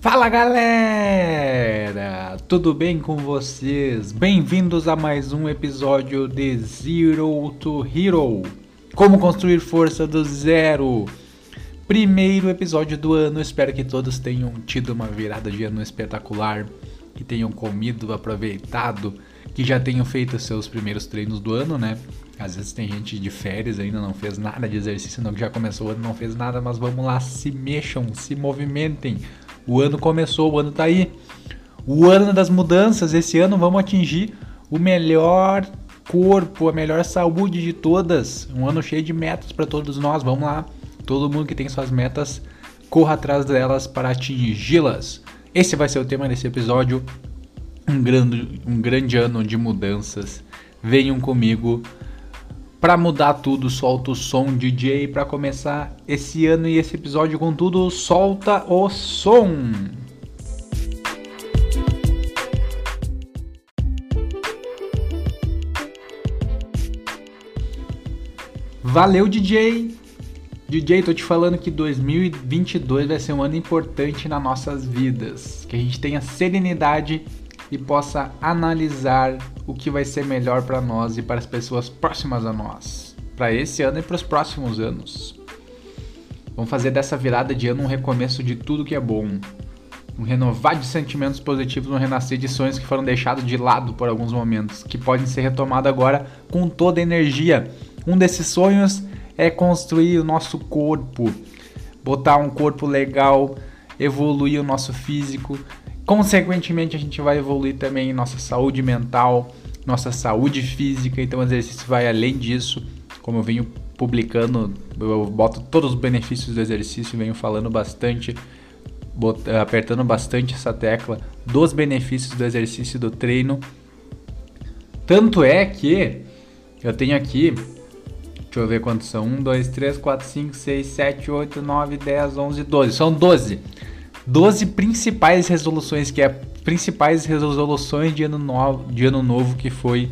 Fala galera! Tudo bem com vocês? Bem-vindos a mais um episódio de Zero to Hero Como construir força do zero. Primeiro episódio do ano, espero que todos tenham tido uma virada de ano espetacular, que tenham comido, aproveitado, que já tenham feito seus primeiros treinos do ano, né? Às vezes tem gente de férias ainda não fez nada de exercício, não que já começou o ano não fez nada, mas vamos lá, se mexam, se movimentem o ano começou, o ano tá aí. O ano das mudanças, esse ano vamos atingir o melhor corpo, a melhor saúde de todas. Um ano cheio de metas para todos nós. Vamos lá. Todo mundo que tem suas metas, corra atrás delas para atingi-las. Esse vai ser o tema desse episódio. Um grande, um grande ano de mudanças. Venham comigo para mudar tudo, solta o som DJ para começar esse ano e esse episódio com tudo, solta o som. Valeu DJ. DJ, tô te falando que 2022 vai ser um ano importante nas nossas vidas, que a gente tenha serenidade e possa analisar o que vai ser melhor para nós e para as pessoas próximas a nós, para esse ano e para os próximos anos. Vamos fazer dessa virada de ano um recomeço de tudo que é bom, um renovar de sentimentos positivos, um renascer de sonhos que foram deixados de lado por alguns momentos, que podem ser retomados agora com toda a energia. Um desses sonhos é construir o nosso corpo, botar um corpo legal, evoluir o nosso físico, Consequentemente, a gente vai evoluir também nossa saúde mental, nossa saúde física. Então, o exercício vai além disso. Como eu venho publicando, eu boto todos os benefícios do exercício, venho falando bastante, apertando bastante essa tecla dos benefícios do exercício e do treino. Tanto é que eu tenho aqui, deixa eu ver quantos são: 1, 2, 3, 4, 5, 6, 7, 8, 9, 10, 11, 12. São 12 12 principais resoluções, que é principais resoluções de ano, novo, de ano novo que foi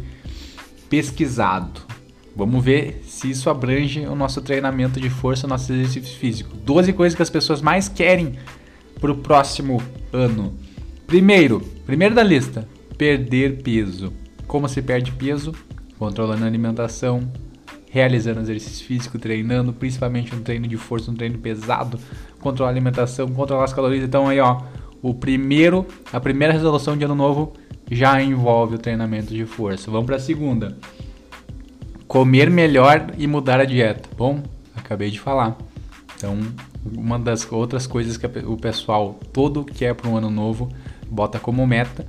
pesquisado. Vamos ver se isso abrange o nosso treinamento de força, o nosso exercício físico. 12 coisas que as pessoas mais querem para o próximo ano. Primeiro, primeiro da lista, perder peso. Como se perde peso? Controlando a alimentação, realizando exercício físico, treinando, principalmente um treino de força, um treino pesado, controlar a alimentação, controlar as calorias. Então aí, ó, o primeiro, a primeira resolução de ano novo já envolve o treinamento de força. Vamos para a segunda. Comer melhor e mudar a dieta. Bom, acabei de falar. Então, uma das outras coisas que o pessoal todo quer para um ano novo bota como meta.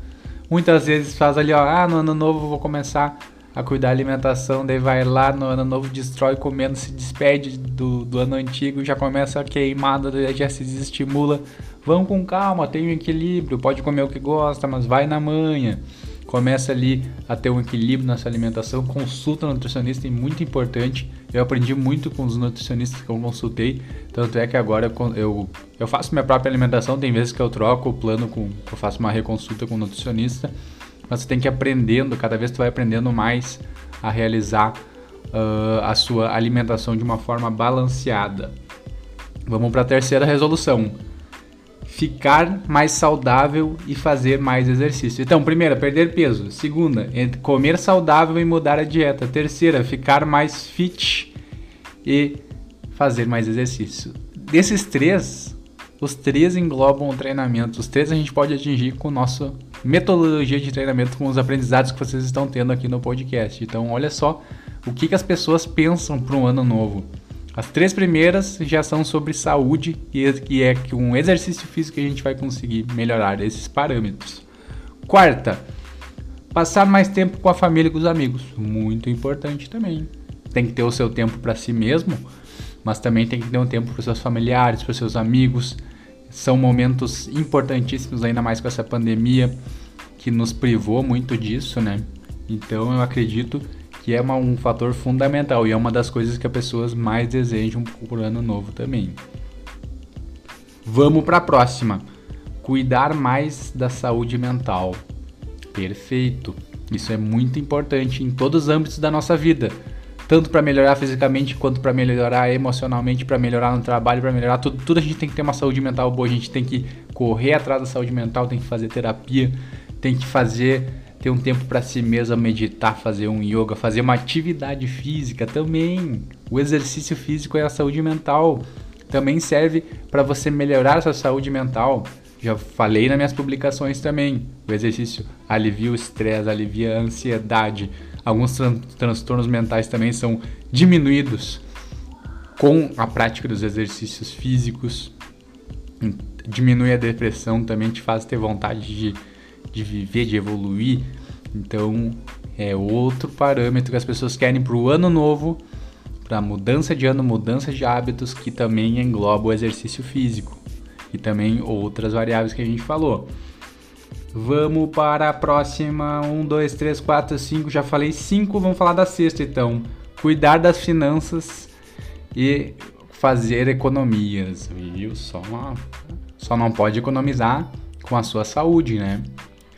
Muitas vezes faz ali, ó, ah, no ano novo vou começar a cuidar da alimentação, daí vai lá no ano novo, destrói comendo, se despede do, do ano antigo, já começa a queimada, já se desestimula. Vamos com calma, tem um equilíbrio, pode comer o que gosta, mas vai na manha. Começa ali a ter um equilíbrio na sua alimentação, consulta um nutricionista, é muito importante. Eu aprendi muito com os nutricionistas que eu consultei, tanto é que agora eu, eu faço minha própria alimentação, tem vezes que eu troco o plano com, eu faço uma reconsulta com o nutricionista mas você tem que ir aprendendo, cada vez tu vai aprendendo mais a realizar uh, a sua alimentação de uma forma balanceada. Vamos para a terceira resolução. Ficar mais saudável e fazer mais exercício. Então, primeira, perder peso. Segunda, comer saudável e mudar a dieta. Terceira, ficar mais fit e fazer mais exercício. Desses três, os três englobam o treinamento. Os três a gente pode atingir com nossa metodologia de treinamento, com os aprendizados que vocês estão tendo aqui no podcast. Então, olha só o que, que as pessoas pensam para um ano novo. As três primeiras já são sobre saúde e é que um exercício físico que a gente vai conseguir melhorar esses parâmetros. Quarta, passar mais tempo com a família e com os amigos. Muito importante também. Tem que ter o seu tempo para si mesmo, mas também tem que ter um tempo para os seus familiares, para os seus amigos, são momentos importantíssimos, ainda mais com essa pandemia que nos privou muito disso, né? Então eu acredito que é uma, um fator fundamental e é uma das coisas que as pessoas mais desejam por ano novo também. Vamos para a próxima. Cuidar mais da saúde mental. Perfeito. Isso é muito importante em todos os âmbitos da nossa vida. Tanto para melhorar fisicamente quanto para melhorar emocionalmente, para melhorar no trabalho, para melhorar tudo. Tudo a gente tem que ter uma saúde mental boa, a gente tem que correr atrás da saúde mental, tem que fazer terapia, tem que fazer ter um tempo para si mesmo, meditar, fazer um yoga, fazer uma atividade física também. O exercício físico é a saúde mental. Também serve para você melhorar a sua saúde mental. Já falei nas minhas publicações também. O exercício alivia o estresse, alivia a ansiedade, Alguns tran transtornos mentais também são diminuídos com a prática dos exercícios físicos. Diminui a depressão, também te faz ter vontade de, de viver, de evoluir. Então, é outro parâmetro que as pessoas querem para o ano novo, para mudança de ano, mudança de hábitos, que também engloba o exercício físico e também outras variáveis que a gente falou. Vamos para a próxima. Um, dois, três, quatro, cinco. Já falei cinco. Vamos falar da sexta então. Cuidar das finanças e fazer economias, viu? Só, uma... Só não pode economizar com a sua saúde, né?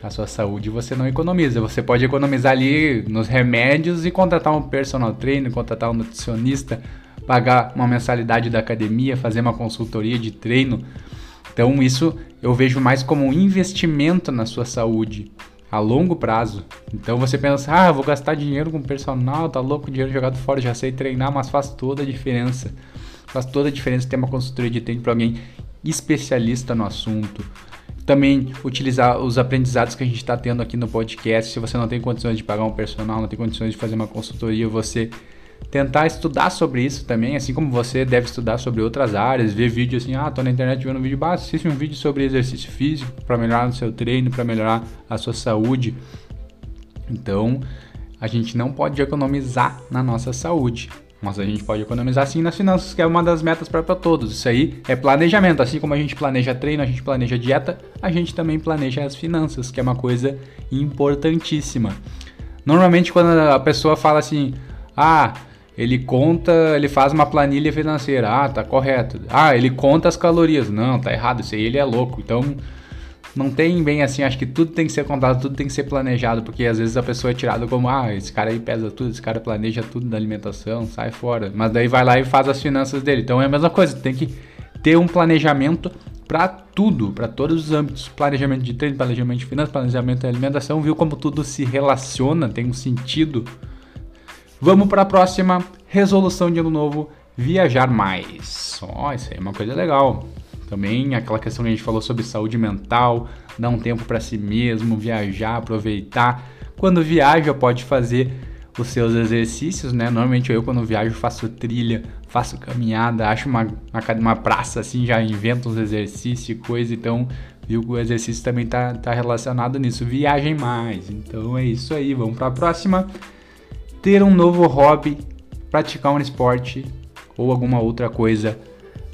A sua saúde você não economiza. Você pode economizar ali nos remédios e contratar um personal trainer, contratar um nutricionista, pagar uma mensalidade da academia, fazer uma consultoria de treino então, isso eu vejo mais como um investimento na sua saúde a longo prazo. Então você pensa, ah, vou gastar dinheiro com personal, tá louco, dinheiro jogado fora, já sei treinar, mas faz toda a diferença. Faz toda a diferença ter uma consultoria de treino para alguém especialista no assunto. Também utilizar os aprendizados que a gente está tendo aqui no podcast. Se você não tem condições de pagar um personal, não tem condições de fazer uma consultoria, você tentar estudar sobre isso também, assim como você deve estudar sobre outras áreas, ver vídeo assim, ah, tô na internet vendo um vídeo, bah, assiste um vídeo sobre exercício físico para melhorar o seu treino, para melhorar a sua saúde. Então, a gente não pode economizar na nossa saúde, mas a gente pode economizar sim nas finanças, que é uma das metas para todos. Isso aí é planejamento, assim como a gente planeja treino, a gente planeja dieta, a gente também planeja as finanças, que é uma coisa importantíssima. Normalmente quando a pessoa fala assim: "Ah, ele conta, ele faz uma planilha financeira. Ah, tá correto. Ah, ele conta as calorias. Não, tá errado. Isso aí ele é louco. Então, não tem bem assim. Acho que tudo tem que ser contado, tudo tem que ser planejado. Porque às vezes a pessoa é tirada como: ah, esse cara aí pesa tudo, esse cara planeja tudo da alimentação, sai fora. Mas daí vai lá e faz as finanças dele. Então é a mesma coisa. Tem que ter um planejamento para tudo, para todos os âmbitos. Planejamento de treino, planejamento de finanças, planejamento de alimentação. Viu como tudo se relaciona, tem um sentido Vamos para a próxima resolução de ano novo: viajar mais. Ó, oh, isso aí é uma coisa legal. Também aquela questão que a gente falou sobre saúde mental, dar um tempo para si mesmo, viajar, aproveitar. Quando viaja, pode fazer os seus exercícios, né? Normalmente eu quando viajo faço trilha, faço caminhada, acho uma, uma praça assim, já invento uns exercícios e coisa, então viu o exercício também tá, tá relacionado nisso. Viagem mais. Então é isso aí, vamos para a próxima ter um novo hobby, praticar um esporte ou alguma outra coisa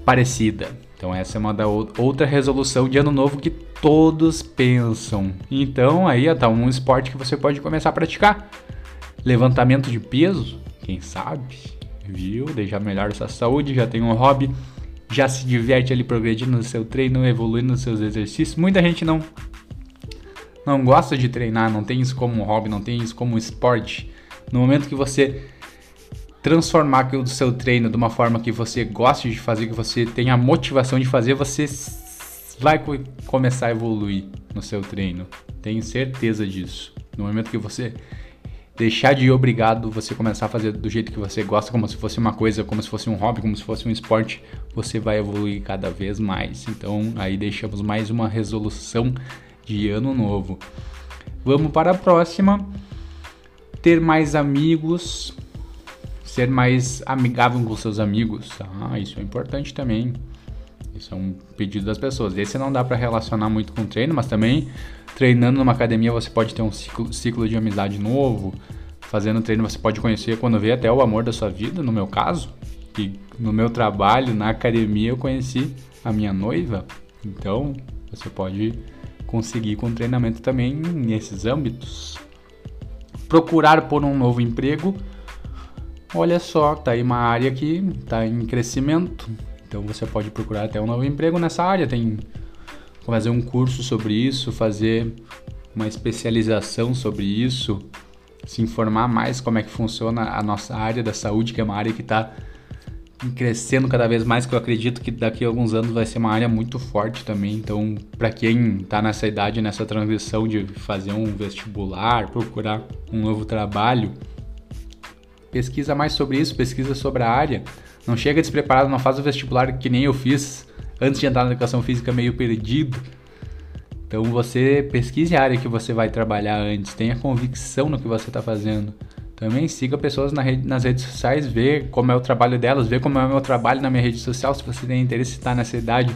parecida. Então essa é uma da outra resolução de ano novo que todos pensam. Então aí está um esporte que você pode começar a praticar. Levantamento de peso, quem sabe, viu? Deixar melhor sua saúde, já tem um hobby, já se diverte ali progredindo no seu treino, evoluindo nos seus exercícios. Muita gente não não gosta de treinar, não tem isso como um hobby, não tem isso como um esporte. No momento que você transformar o seu treino de uma forma que você goste de fazer, que você tenha a motivação de fazer, você vai começar a evoluir no seu treino. Tenho certeza disso. No momento que você deixar de ir obrigado, você começar a fazer do jeito que você gosta, como se fosse uma coisa, como se fosse um hobby, como se fosse um esporte, você vai evoluir cada vez mais. Então, aí deixamos mais uma resolução de ano novo. Vamos para a próxima ter mais amigos, ser mais amigável com seus amigos. Ah, isso é importante também. Isso é um pedido das pessoas. Esse não dá para relacionar muito com treino, mas também treinando numa academia você pode ter um ciclo, ciclo de amizade novo. Fazendo treino você pode conhecer quando vê até o amor da sua vida, no meu caso. E no meu trabalho, na academia, eu conheci a minha noiva. Então, você pode conseguir com treinamento também nesses âmbitos procurar por um novo emprego. Olha só, tá aí uma área que está em crescimento. Então você pode procurar até um novo emprego nessa área. Tem fazer um curso sobre isso, fazer uma especialização sobre isso. se informar mais como é que funciona a nossa área da saúde, que é uma área que está crescendo cada vez mais, que eu acredito que daqui a alguns anos vai ser uma área muito forte também. Então, para quem está nessa idade, nessa transição de fazer um vestibular, procurar um novo trabalho, pesquisa mais sobre isso, pesquisa sobre a área. Não chega despreparado, não faz o vestibular que nem eu fiz antes de entrar na educação física meio perdido. Então você pesquise a área que você vai trabalhar antes, tenha convicção no que você está fazendo. Também siga pessoas na rede, nas redes sociais, vê como é o trabalho delas, vê como é o meu trabalho na minha rede social. Se você tem interesse estar nessa idade,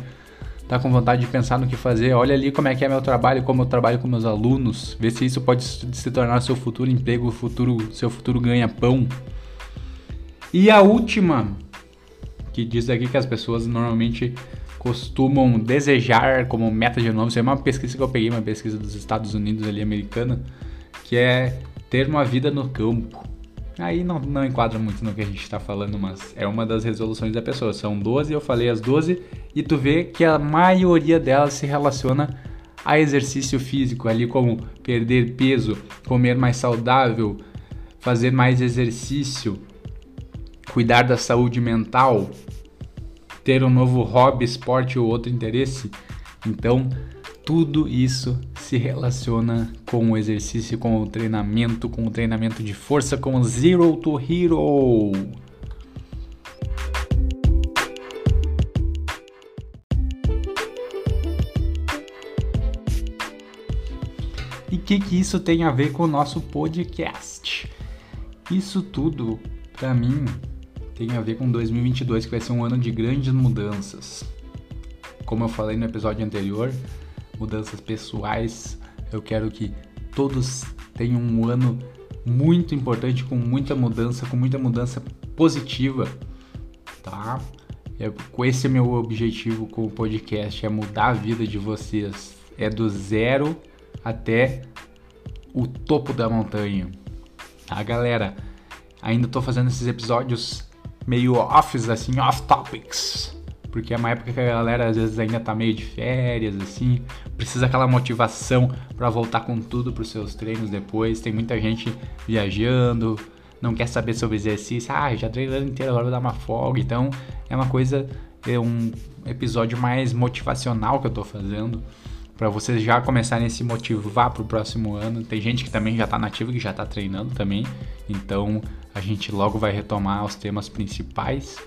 tá com vontade de pensar no que fazer, olha ali como é que é meu trabalho, como eu trabalho com meus alunos, vê se isso pode se tornar seu futuro emprego, futuro, seu futuro ganha-pão. E a última, que diz aqui que as pessoas normalmente costumam desejar como meta de novo, isso é uma pesquisa que eu peguei, uma pesquisa dos Estados Unidos ali, americana, que é ter uma vida no campo. Aí não, não enquadra muito no que a gente está falando, mas é uma das resoluções da pessoa. São 12, eu falei as 12, e tu vê que a maioria delas se relaciona a exercício físico, ali como perder peso, comer mais saudável, fazer mais exercício, cuidar da saúde mental, ter um novo hobby, esporte ou outro interesse. Então, tudo isso se relaciona com o exercício, com o treinamento, com o treinamento de força, com Zero to Hero. E o que, que isso tem a ver com o nosso podcast? Isso tudo, para mim, tem a ver com 2022, que vai ser um ano de grandes mudanças. Como eu falei no episódio anterior, mudanças pessoais. Eu quero que todos tenham um ano muito importante, com muita mudança, com muita mudança positiva, tá? É, esse é meu objetivo com o podcast, é mudar a vida de vocês. É do zero até o topo da montanha. Tá, galera? Ainda tô fazendo esses episódios meio offs, assim, off topics porque é uma época que a galera às vezes ainda tá meio de férias, assim, precisa aquela motivação para voltar com tudo para os seus treinos depois. Tem muita gente viajando, não quer saber sobre exercício, ah, já treinei o ano inteiro, agora vou dar uma folga. Então é uma coisa, é um episódio mais motivacional que eu tô fazendo para vocês já começarem a se motivar para o próximo ano. Tem gente que também já está nativo, que já está treinando também. Então a gente logo vai retomar os temas principais.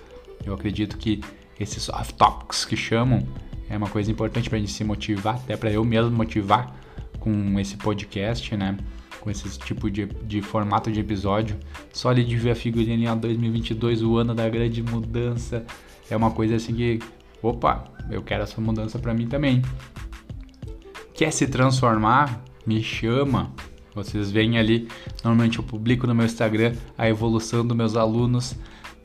Eu acredito que esses soft topics que chamam, é uma coisa importante para a gente se motivar, até para eu mesmo motivar com esse podcast, né? Com esse tipo de, de formato de episódio. Só ali de ver a figurinha ali, 2022, o ano da grande mudança, é uma coisa assim que, opa, eu quero essa mudança para mim também. Quer se transformar? Me chama. Vocês veem ali, normalmente eu publico no meu Instagram a evolução dos meus alunos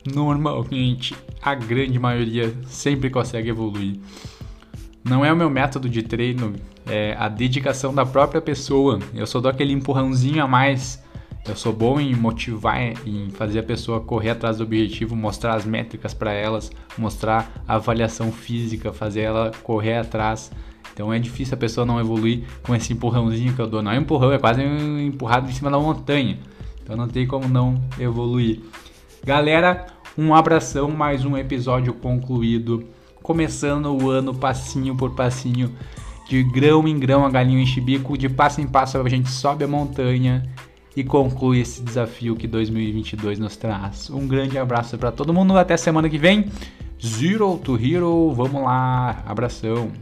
normalmente a grande maioria sempre consegue evoluir. Não é o meu método de treino, é a dedicação da própria pessoa. Eu só dou aquele empurrãozinho a mais. Eu sou bom em motivar, em fazer a pessoa correr atrás do objetivo, mostrar as métricas para elas, mostrar a avaliação física, fazer ela correr atrás. Então é difícil a pessoa não evoluir com esse empurrãozinho que eu dou. Não é um empurrão, é quase um empurrado em cima da montanha. Então não tem como não evoluir. Galera, um abração, mais um episódio concluído. Começando o ano passinho por passinho, de grão em grão a galinha bico, de passo em passo a gente sobe a montanha e conclui esse desafio que 2022 nos traz. Um grande abraço para todo mundo, até semana que vem. Zero to Hero, vamos lá, abração.